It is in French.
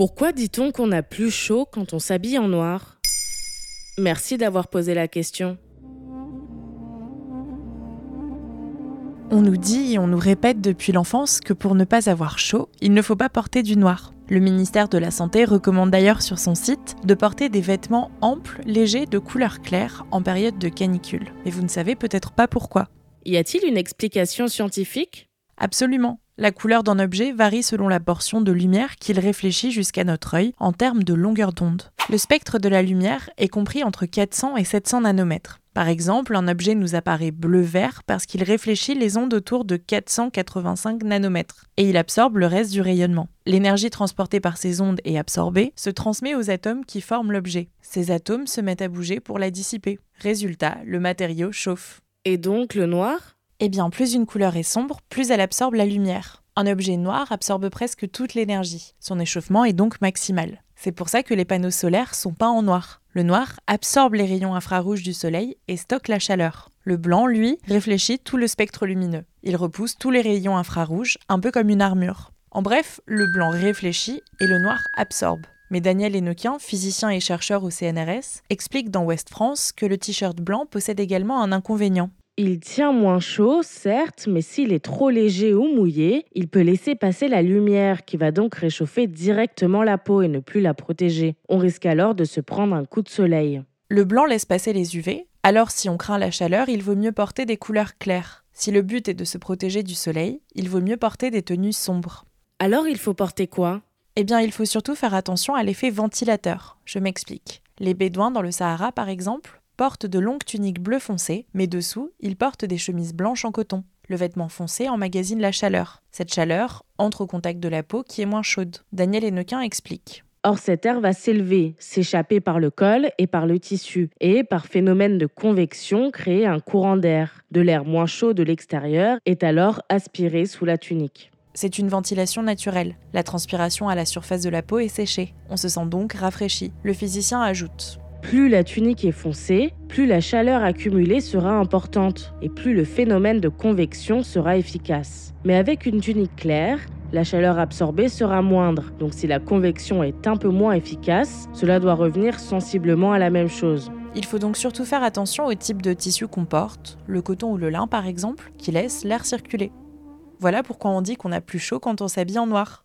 Pourquoi dit-on qu'on a plus chaud quand on s'habille en noir? Merci d'avoir posé la question. On nous dit et on nous répète depuis l'enfance que pour ne pas avoir chaud, il ne faut pas porter du noir. Le ministère de la Santé recommande d'ailleurs sur son site de porter des vêtements amples, légers, de couleur claire en période de canicule. Mais vous ne savez peut-être pas pourquoi. Y a-t-il une explication scientifique? Absolument. La couleur d'un objet varie selon la portion de lumière qu'il réfléchit jusqu'à notre œil en termes de longueur d'onde. Le spectre de la lumière est compris entre 400 et 700 nanomètres. Par exemple, un objet nous apparaît bleu-vert parce qu'il réfléchit les ondes autour de 485 nanomètres et il absorbe le reste du rayonnement. L'énergie transportée par ces ondes et absorbée se transmet aux atomes qui forment l'objet. Ces atomes se mettent à bouger pour la dissiper. Résultat, le matériau chauffe. Et donc le noir? Eh bien, plus une couleur est sombre, plus elle absorbe la lumière. Un objet noir absorbe presque toute l'énergie. Son échauffement est donc maximal. C'est pour ça que les panneaux solaires sont peints en noir. Le noir absorbe les rayons infrarouges du soleil et stocke la chaleur. Le blanc, lui, réfléchit tout le spectre lumineux. Il repousse tous les rayons infrarouges, un peu comme une armure. En bref, le blanc réfléchit et le noir absorbe. Mais Daniel Enoquin, physicien et chercheur au CNRS, explique dans Ouest France que le t-shirt blanc possède également un inconvénient. Il tient moins chaud, certes, mais s'il est trop léger ou mouillé, il peut laisser passer la lumière qui va donc réchauffer directement la peau et ne plus la protéger. On risque alors de se prendre un coup de soleil. Le blanc laisse passer les UV, alors si on craint la chaleur, il vaut mieux porter des couleurs claires. Si le but est de se protéger du soleil, il vaut mieux porter des tenues sombres. Alors il faut porter quoi? Eh bien, il faut surtout faire attention à l'effet ventilateur. Je m'explique. Les bédouins dans le Sahara, par exemple, portent de longues tuniques bleu foncé, mais dessous, ils portent des chemises blanches en coton. Le vêtement foncé emmagasine la chaleur. Cette chaleur entre au contact de la peau qui est moins chaude. Daniel Hennequin explique. Or, cet air va s'élever, s'échapper par le col et par le tissu, et par phénomène de convection créer un courant d'air. De l'air moins chaud de l'extérieur est alors aspiré sous la tunique. C'est une ventilation naturelle. La transpiration à la surface de la peau est séchée. On se sent donc rafraîchi. Le physicien ajoute plus la tunique est foncée, plus la chaleur accumulée sera importante et plus le phénomène de convection sera efficace. Mais avec une tunique claire, la chaleur absorbée sera moindre. Donc si la convection est un peu moins efficace, cela doit revenir sensiblement à la même chose. Il faut donc surtout faire attention au type de tissu qu'on porte, le coton ou le lin par exemple, qui laisse l'air circuler. Voilà pourquoi on dit qu'on a plus chaud quand on s'habille en noir.